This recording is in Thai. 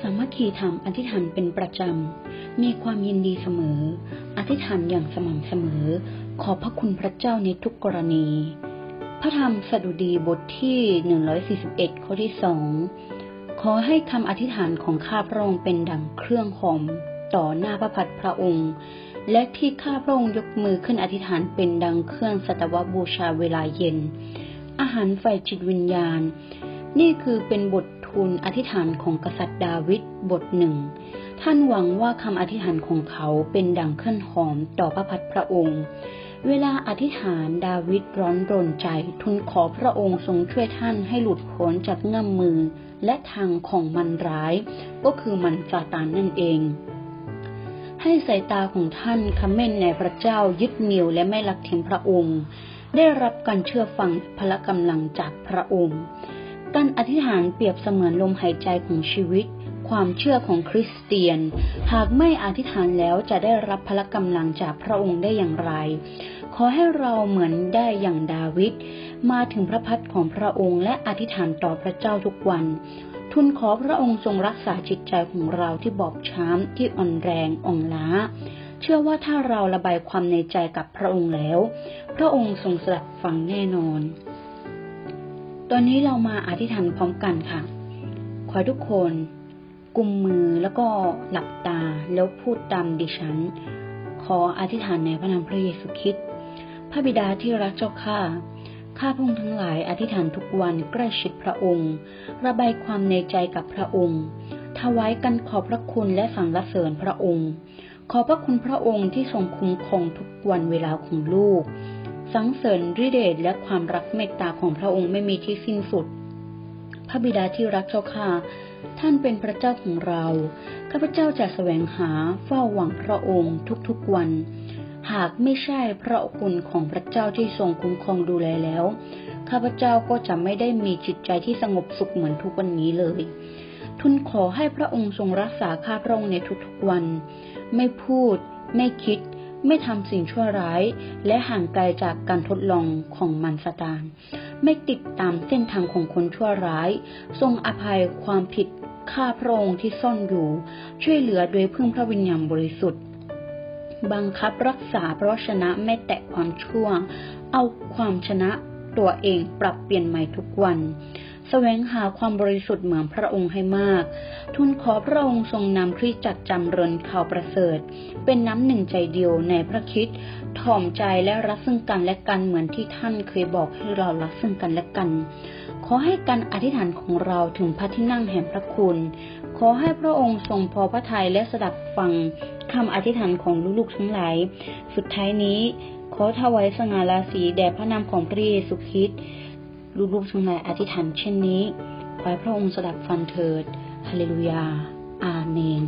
สามัคคีธรรมอธิษฐานเป็นประจำ มีความยินดีเสมอ อธิษฐานอย่างสม่ำเสมอ ขอพระคุณพระเจ้าในทุกกรณี พระธรรมสดุดีบทที่ 141 ข้อที่สองขอให้คำอธิษฐานของข้าพระองค์เป็นดังเครื่องหอมต่อหน้าพระพักตพระองค์ และที่ข้าพระองค์ยกมือขึ้นอธิษฐานเป็นดังเครื่องสัตวบูชาเวลาเย็น อาหารไฟจิตวิญญาณ นี่คือเป็นบท ทูลอธิษฐานของกษัตริย์ดาวิดบทหนึ่ง ท่านหวังว่าคำอธิษฐานของเขาเป็นดังเครื่องหอมต่อพระพักตร์พระองค์ เวลาอธิษฐานดาวิดร้อนรนใจทูลขอพระองค์ทรงช่วยท่านให้หลุดพ้นจากเงื่อมมือและทางของมันร้าย ก็คือมันซาตานนั่นเอง ให้สายตาของท่านคำเม่นในพระเจ้ายึดเหนี่ยวและไม่ลักทิ้งพระองค์ ได้รับการเชื่อฟังพละกำลังจากพระองค์ การอธิษฐานเปรียบเสมือนลมหายใจของชีวิต ความเชื่อของคริสเตียน หากไม่อธิษฐานแล้วจะได้รับพละกำลังจากพระองค์ได้อย่างไร ขอให้เราเหมือนได้อย่างดาวิดมาถึงพระพักของพระองค์และอธิษฐานต่อพระเจ้าทุกวันทุนขอพระองค์ทรงรักษาจิตใจของเราที่บอบช้ำที่อ่อนแรงอ่อนล้า เชื่อว่าถ้าเราระบายความในใจกับพระองค์แล้ว พระองค์ทรงสดับฟังแน่นอน ตอนนี้เรามาอธิษฐานพร้อมกันค่ะ ขอทุกคนกุมมือแล้วก็หลับตาแล้วพูดตามดิฉัน ขออธิษฐานในพระนามพระเยซูคริสต์พระบิดาที่รักเจ้าข้าข้าพงทั้งหลายอธิษฐานทุกวันใกล้ชิดพระองค์ ระบายความในใจกับพระองค์ถวายกันขอบพระคุณและสรรเสริญพระองค์ ขอพระคุณพระองค์ที่ทรงคุ้มครองทุกวันเวลาของลูก สังเสริญฤทธิเดชและความรักเมตตาของพระองค์ไม่มีที่สิ้นสุด พระบิดาที่รักเจ้าข้าท่านเป็นพระเจ้าของเรา ข้าพเจ้าจะแสวงหาเฝ้าหวังพระองค์ทุกๆวัน หากไม่ใช่พระคุณของพระเจ้าที่ทรงคุ้มครองดูแลแล้ว ข้าพเจ้าก็จะไม่ได้มีจิตใจที่สงบสุขเหมือนทุกวันนี้เลย ทุนขอให้พระองค์ทรงรักษาข้าพระองค์ในทุกๆวัน ไม่พูด ไม่คิด ไม่ทำสิ่งชั่วร้าย และห่างไกลจากการทดลองของมันสตาน ไม่ติดตามเส้นทางของคนชั่วร้าย ทรงอภัยความผิดข้าพระองค์ที่ซ่อนอยู่ ช่วยเหลือโดยพึ่งพระวิญญาณบริสุทธิ์ บังคับรักษาเพราะชนะไม่แตะความชั่ว เอาความชนะตัวเองปรับเปลี่ยนใหม่ทุกวัน แสวงหาความบริสุทธิ์เหมือนพระองค์ให้มาก ทูลขอพระองค์ทรงนำคริสจักรจำเริญข่าวประเสริฐ เป็นน้ำหนึ่งใจเดียวในพระคิดถ่อมใจและรักซึ่งกันและกันเหมือนที่ท่านเคยบอกให้เรารักซึ่งกันและกัน ขอให้การอธิษฐานของเราถึงพระที่นั่งแห่งพระคุณ ขอให้พระองค์ทรงพอพระทัยและสดับฟังคำอธิษฐานของลูกๆทั้งหลาย สุดท้ายนี้ ขอถวายสง่าราศีแด่พระนามของพระเยซูคริสต์ ลูกๆทั้งหลายอธิษฐานเช่นนี้ ขอพระองค์สดับฟังเถิด ฮาเลลูยา อาเมน